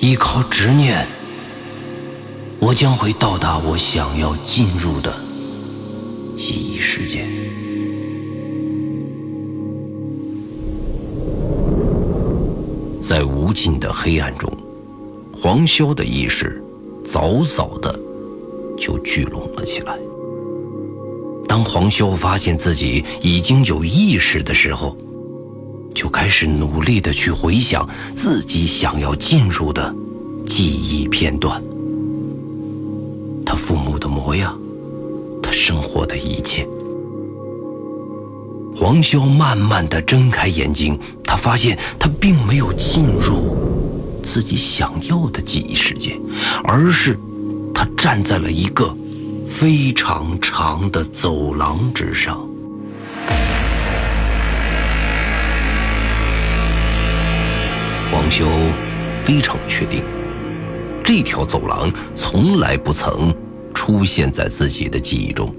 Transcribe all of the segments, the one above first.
依靠执念，我将会到达我想要进入的记忆世界。在无尽的黑暗中，黄潇的意识早早的就聚拢了起来。当黄潇发现自己已经有意识的时候，就开始努力的去回想自己想要进入的记忆片段。他父母的模样，他生活的一切。黄潇慢慢的睁开眼睛，他发现他并没有进入自己想要的记忆世界，而是他站在了一个非常长的走廊之上。黄修非常确定，这条走廊从来不曾出现在自己的记忆中。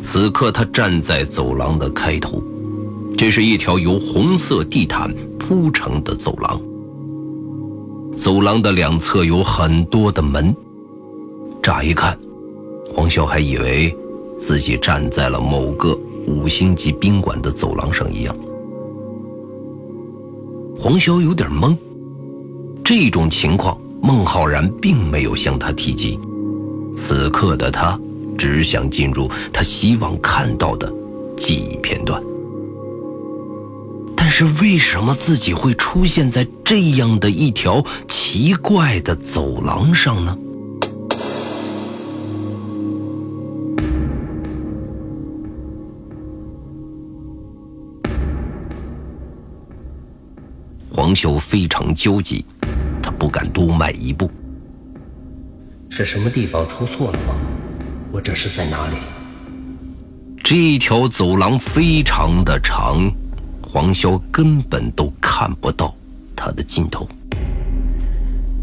此刻，他站在走廊的开头，这是一条由红色地毯铺成的走廊。走廊的两侧有很多的门，乍一看，黄潇还以为自己站在了某个五星级宾馆的走廊上一样。黄潇有点懵，这种情况孟浩然并没有向他提及。此刻的他只想进入他希望看到的记忆片段，但是为什么自己会出现在这样的一条奇怪的走廊上呢？黄修非常焦急，他不敢多迈一步。是什么地方出错了吗？我这是在哪里？这条走廊非常的长，黄潇根本都看不到它的尽头。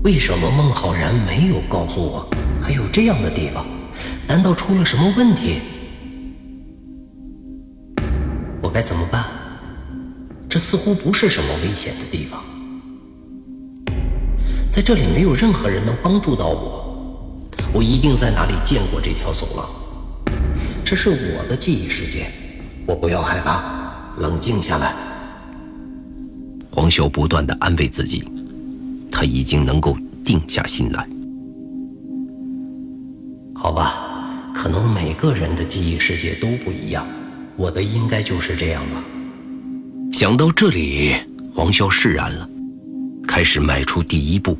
为什么孟浩然没有告诉我还有这样的地方？难道出了什么问题？我该怎么办？这似乎不是什么危险的地方，在这里没有任何人能帮助到我。我一定在哪里见过这条走廊，这是我的记忆世界。我不要害怕，冷静下来。黄修不断的安慰自己，他已经能够定下心来。好吧，可能每个人的记忆世界都不一样，我的应该就是这样吧。想到这里，黄潇释然了，开始迈出第一步。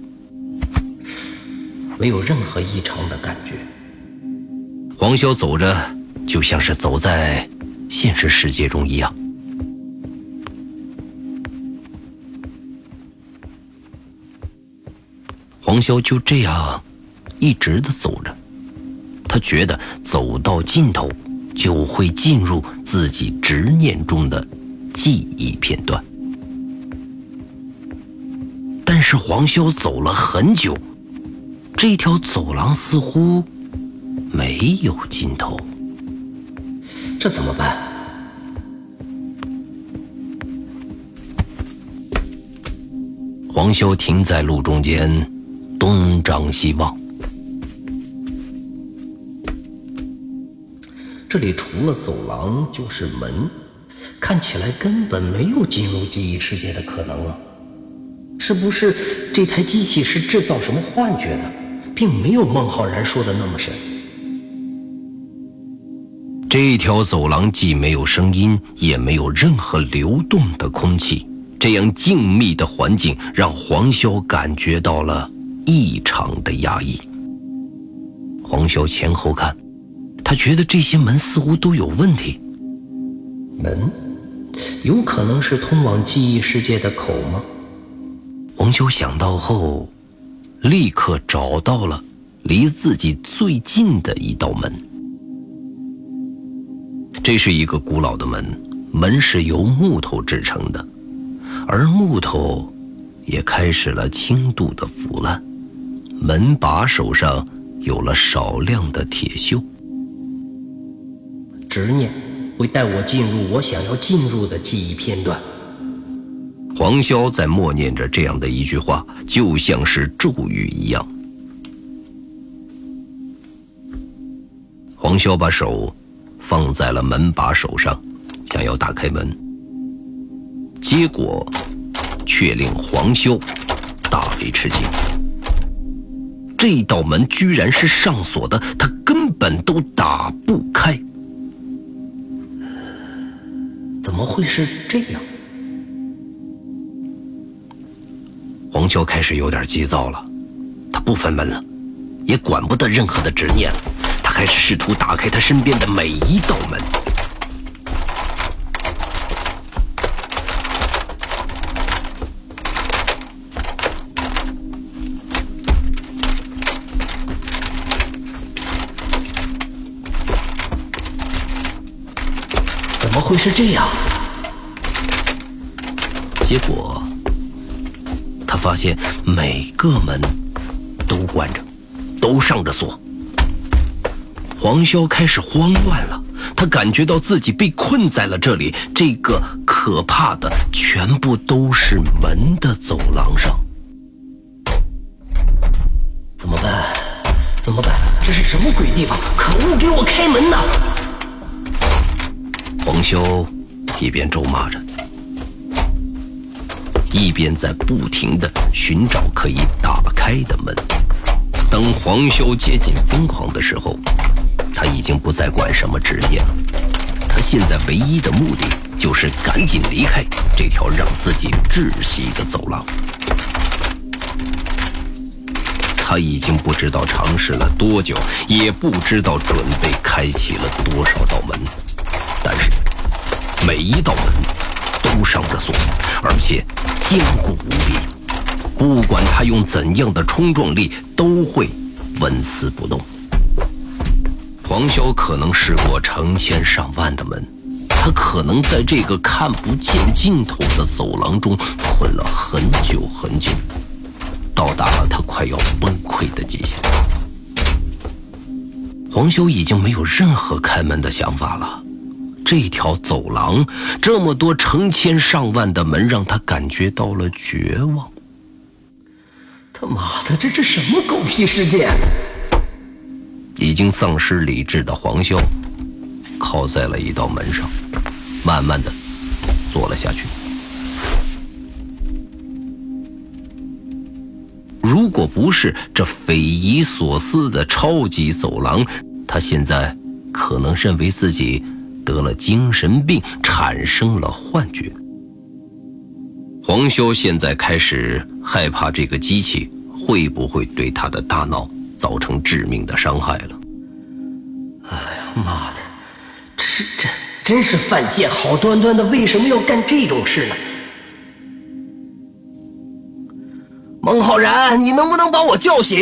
没有任何异常的感觉。黄潇走着，就像是走在现实世界中一样。黄潇就这样一直的走着，他觉得走到尽头就会进入自己执念中的记忆片段。但是黄潇走了很久。这条走廊似乎没有尽头，这怎么办？黄修停在路中间，东张西望。这里除了走廊就是门，看起来根本没有进入记忆世界的可能啊！是不是这台机器是制造什么幻觉的？并没有孟浩然说的那么神。这条走廊既没有声音，也没有任何流动的空气，这样静谧的环境让黄潇感觉到了异常的压抑。黄潇前后看，他觉得这些门似乎都有问题。门，有可能是通往记忆世界的口吗？黄修想到后。立刻找到了离自己最近的一道门。这是一个古老的门，门是由木头制成的，而木头也开始了轻度的腐烂，门把手上有了少量的铁锈。执念会带我进入我想要进入的记忆片段。黄潇在默念着这样的一句话，就像是咒语一样。黄潇把手放在了门把手上，想要打开门，结果却令黄潇大为吃惊。这道门居然是上锁的，他根本都打不开。怎么会是这样？黄秋开始有点急躁了，他不分门了，也管不得任何的执念了。他开始试图打开他身边的每一道门。会是这样？结果。他发现每个门都关着，都上着锁。黄潇开始慌乱了，他感觉到自己被困在了这里，这个可怕的、全部都是门的走廊上。怎么办？怎么办？这是什么鬼地方？可恶！给我开门呐！黄潇一边咒骂着。一边在不停的寻找可以打开的门。当黄潇接近疯狂的时候，他已经不再管什么职业了。他现在唯一的目的就是赶紧离开这条让自己窒息的走廊。他已经不知道尝试了多久，也不知道准备开启了多少道门，但是每一道门都上着锁，而且。坚固无比，不管他用怎样的冲撞力，都会纹丝不动。黄潇可能试过成千上万的门，他可能在这个看不见尽头的走廊中困了很久很久，到达了他快要崩溃的极限。黄潇已经没有任何开门的想法了。这条走廊，这么多成千上万的门，让他感觉到了绝望。他妈的，这是什么狗屁世界？已经丧失理智的黄潇，靠在了一道门上，慢慢的坐了下去。如果不是这匪夷所思的超级走廊，他现在可能认为自己。得了精神病，产生了幻觉。黄潇现在开始害怕这个机器会不会对他的大脑造成致命的伤害了。哎呀妈的，这是真真是犯贱！好端端的为什么要干这种事呢？孟浩然，你能不能把我叫醒？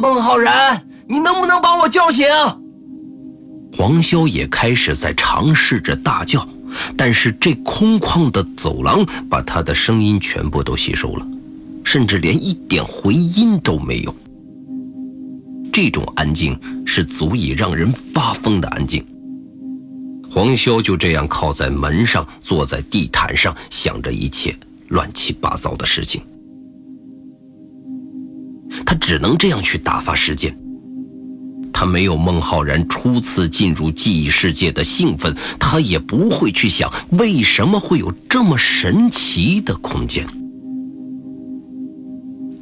孟浩然，你能不能把我叫醒？黄潇也开始在尝试着大叫，但是这空旷的走廊把他的声音全部都吸收了，甚至连一点回音都没有。这种安静是足以让人发疯的安静。黄潇就这样靠在门上，坐在地毯上，想着一切乱七八糟的事情。他只能这样去打发时间。他没有孟浩然初次进入记忆世界的兴奋，他也不会去想为什么会有这么神奇的空间。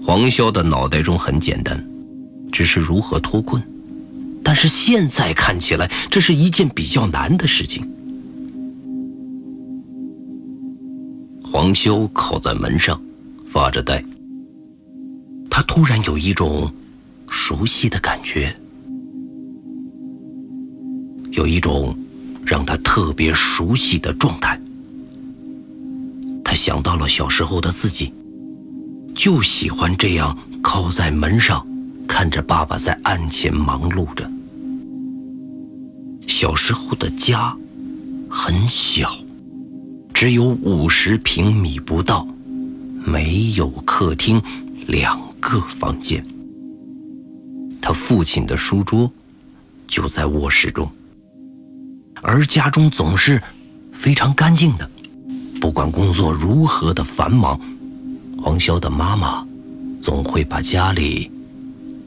黄潇的脑袋中很简单，只是如何脱困。但是现在看起来，这是一件比较难的事情。黄潇靠在门上，发着呆。他突然有一种熟悉的感觉，有一种让他特别熟悉的状态。他想到了小时候的自己，就喜欢这样靠在门上，看着爸爸在案前忙碌着。小时候的家很小，只有五十平米不到，没有客厅，两。各房间，他父亲的书桌就在卧室中，而家中总是非常干净的。不管工作如何的繁忙，黄潇的妈妈总会把家里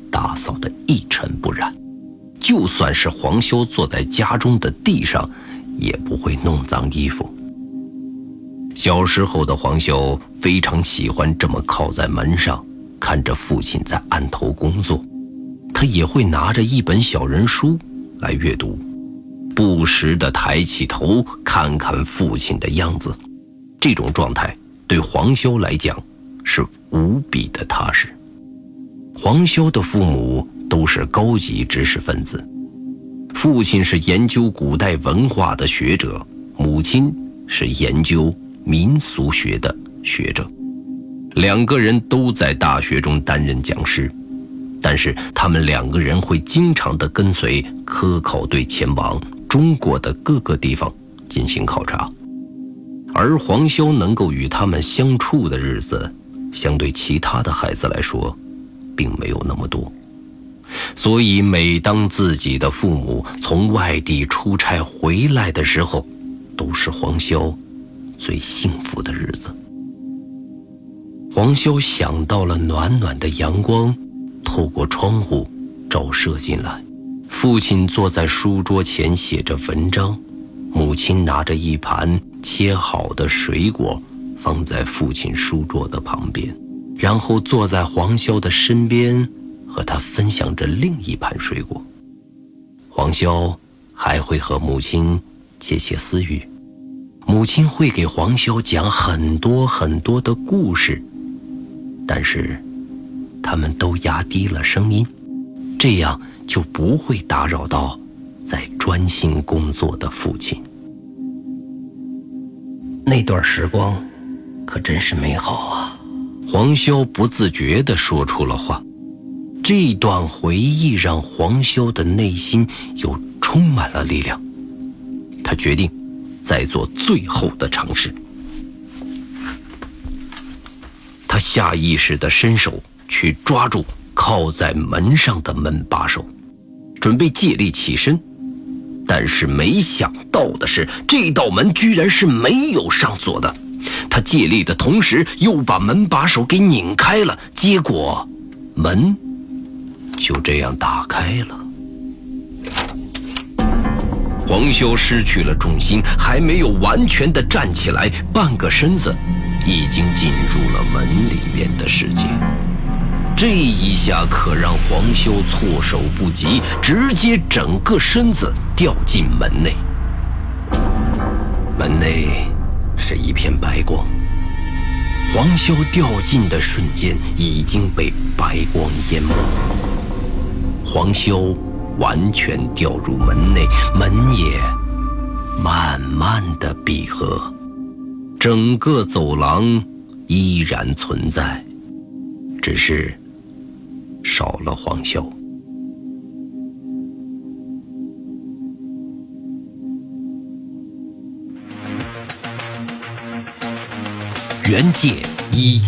打扫得一尘不染。就算是黄潇坐在家中的地上，也不会弄脏衣服。小时候的黄潇非常喜欢这么靠在门上，看着父亲在案头工作。他也会拿着一本小人书来阅读，不时地抬起头看看父亲的样子。这种状态对黄潇来讲是无比的踏实。黄潇的父母都是高级知识分子，父亲是研究古代文化的学者，母亲是研究。民俗学的学者，两个人都在大学中担任讲师，但是他们两个人会经常的跟随科考队前往中国的各个地方进行考察，而黄潇能够与他们相处的日子，相对其他的孩子来说，并没有那么多，所以每当自己的父母从外地出差回来的时候，都是黄潇。最幸福的日子，黄潇想到了暖暖的阳光，透过窗户照射进来。父亲坐在书桌前写着文章，母亲拿着一盘切好的水果放在父亲书桌的旁边，然后坐在黄潇的身边，和他分享着另一盘水果。黄潇还会和母亲窃窃私语。母亲会给黄潇讲很多很多的故事，但是他们都压低了声音，这样就不会打扰到在专心工作的父亲。那段时光可真是美好啊！黄潇不自觉地说出了话。这段回忆让黄潇的内心又充满了力量，他决定。再做最后的尝试，下意识地伸手去抓住靠在门上的门把手，准备借力起身。但是没想到的是，这道门居然是没有上锁的。他借力的同时，又把门把手给拧开了，结果门就这样打开了。黄潇失去了重心，还没有完全的站起来，半个身子已经进入了门里面的世界。这一下可让黄潇措手不及，直接整个身子掉进门内。门内是一片白光，黄潇掉进的瞬间已经被白光淹没。黄潇。完全掉入门内，门也慢慢的闭合，整个走廊依然存在，只是少了黄潇。原界一，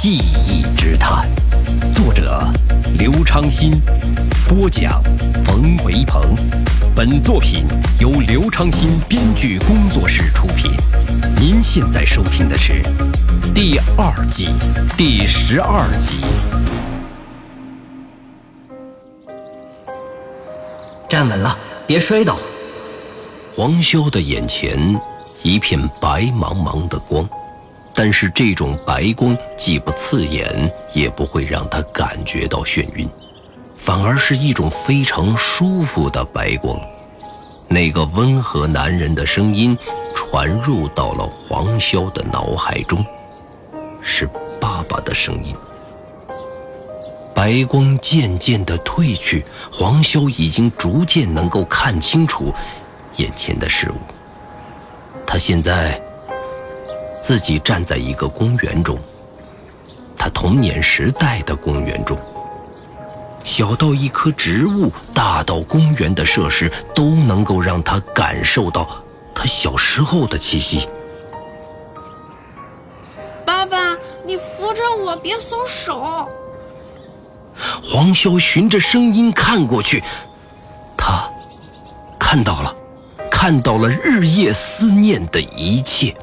记忆之谈，作者刘昌新。播讲冯维鹏，本作品由刘昌新编剧工作室出品。您现在收听的是第二季第十二集。站稳了，别摔倒。黄潇的眼前一片白茫茫的光，但是这种白光既不刺眼，也不会让他感觉到眩晕。反而是一种非常舒服的白光，那个温和男人的声音传入到了黄潇的脑海中，是爸爸的声音。白光渐渐的褪去，黄潇已经逐渐能够看清楚眼前的事物。他现在自己站在一个公园中，他童年时代的公园中。小到一棵植物，大到公园的设施，都能够让他感受到他小时候的气息。爸爸，你扶着我，别松手。黄潇循着声音看过去，他看到了，看到了日夜思念的一切。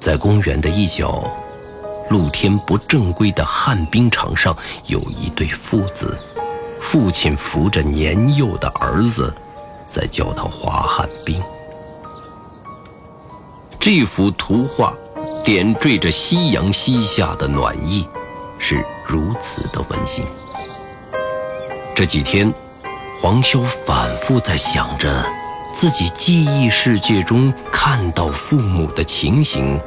在公园的一角，露天不正规的旱冰场上，有一对父子，父亲扶着年幼的儿子，在教他滑旱冰。这幅图画点缀着夕阳西下的暖意，是如此的温馨。这几天，黄潇反复在想着自己记忆世界中看到父母的情形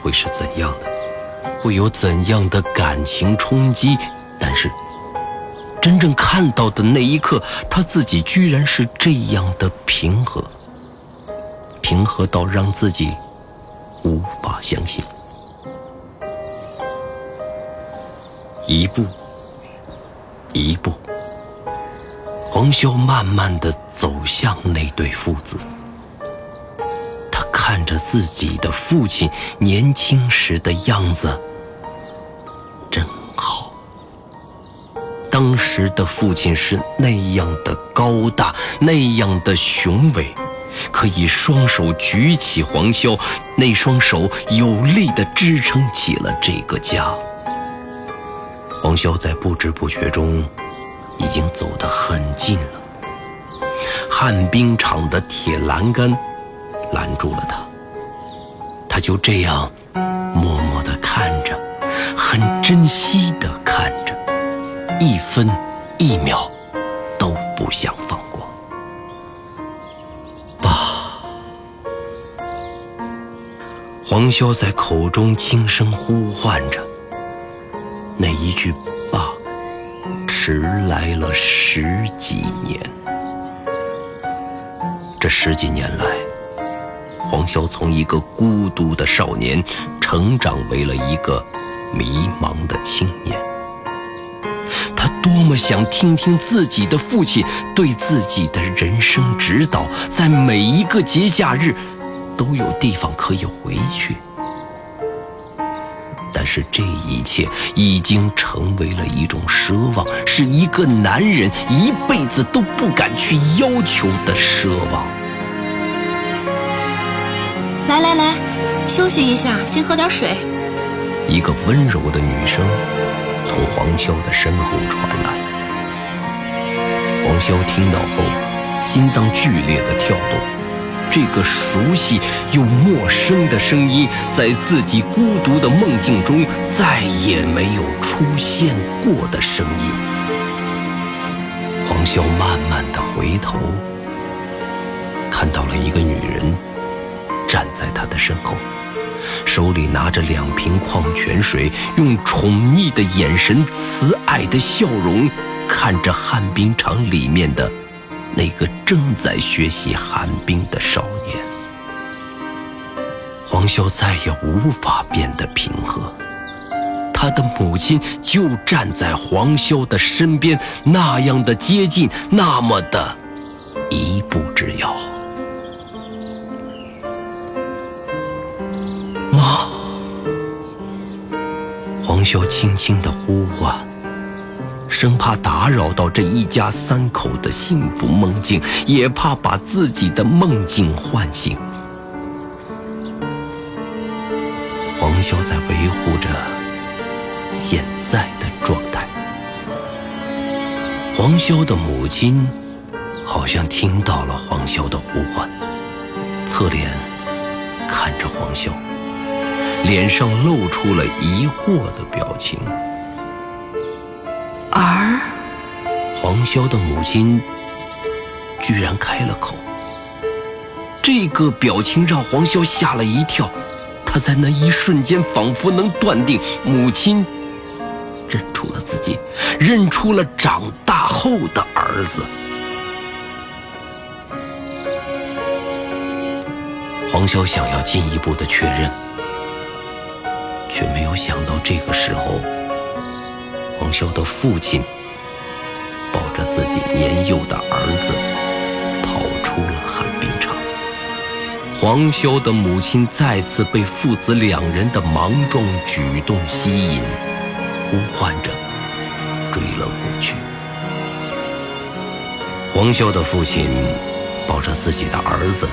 会是怎样的，会有怎样的感情冲击。但是，真正看到的那一刻，他自己居然是这样的平和。平和到让自己无法相信。一步，一步，黄潇慢慢的走向那对父子。他看着自己的父亲年轻时的样子，真好。当时的父亲是那样的高大，那样的雄伟。可以双手举起黄潇，那双手有力地支撑起了这个家。黄潇在不知不觉中，已经走得很近了。旱冰场的铁栏杆拦住了他，他就这样默默地看着，很珍惜地看着，一分一秒都不想放过。爸。黄潇在口中轻声呼唤着，那一句“爸”迟来了十几年。这十几年来，黄潇从一个孤独的少年，成长为了一个迷茫的青年。他多么想听听自己的父亲对自己的人生指导，在每一个节假日。都有地方可以回去，但是这一切已经成为了一种奢望，是一个男人一辈子都不敢去要求的奢望。来来来，休息一下，先喝点水。一个温柔的女声从黄潇的身后传来，黄潇听到后，心脏剧烈的跳动。这个熟悉又陌生的声音，在自己孤独的梦境中再也没有出现过的声音。黄潇慢慢的回头，看到了一个女人站在他的身后，手里拿着两瓶矿泉水，用宠溺的眼神、慈爱的笑容看着旱冰场里面的。那个正在学习寒冰的少年，黄潇再也无法变得平和。他的母亲就站在黄潇的身边，那样的接近，那么的一步之遥。黄潇轻轻的呼唤。生怕打扰到这一家三口的幸福梦境，也怕把自己的梦境唤醒。黄潇在维护着现在的状态。黄潇的母亲好像听到了黄潇的呼唤，侧脸看着黄潇，脸上露出了疑惑的表情。儿，黄潇的母亲居然开了口，这个表情让黄潇吓了一跳。他在那一瞬间仿佛能断定，母亲认出了自己，认出了长大后的儿子。黄潇想要进一步的确认，却没有想到这个时候。黄潇的父亲抱着自己年幼的儿子跑出了旱冰场。黄潇的母亲再次被父子两人的莽撞举动吸引，呼唤着追了过去。黄潇的父亲抱着自己的儿子，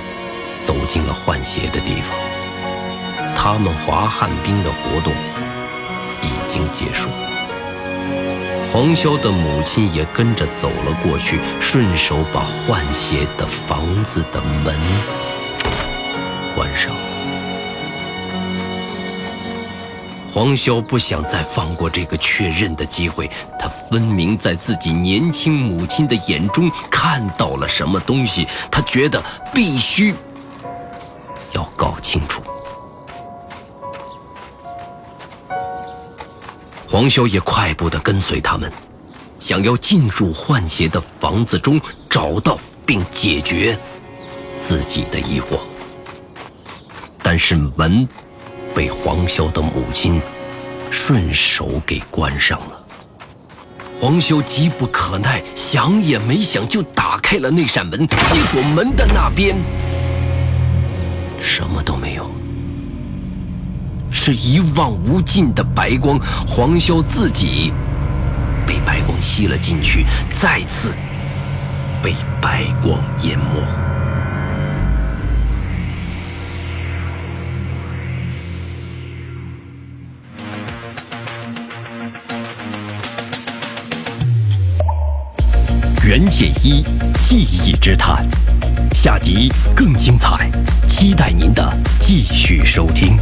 走进了换鞋的地方。他们滑旱冰的活动已经结束。黄潇的母亲也跟着走了过去，顺手把换鞋的房子的门关上。黄潇不想再放过这个确认的机会，他分明在自己年轻母亲的眼中看到了什么东西，他觉得必须要搞清楚。黄潇也快步的跟随他们，想要进入换鞋的房子中，找到并解决自己的疑惑。但是门被黄潇的母亲顺手给关上了。黄潇急不可耐，想也没想就打开了那扇门，结果门的那边什么都没有。是一望无尽的白光，黄潇自己被白光吸了进去，再次被白光淹没。袁解一记忆之谈，下集更精彩，期待您的继续收听。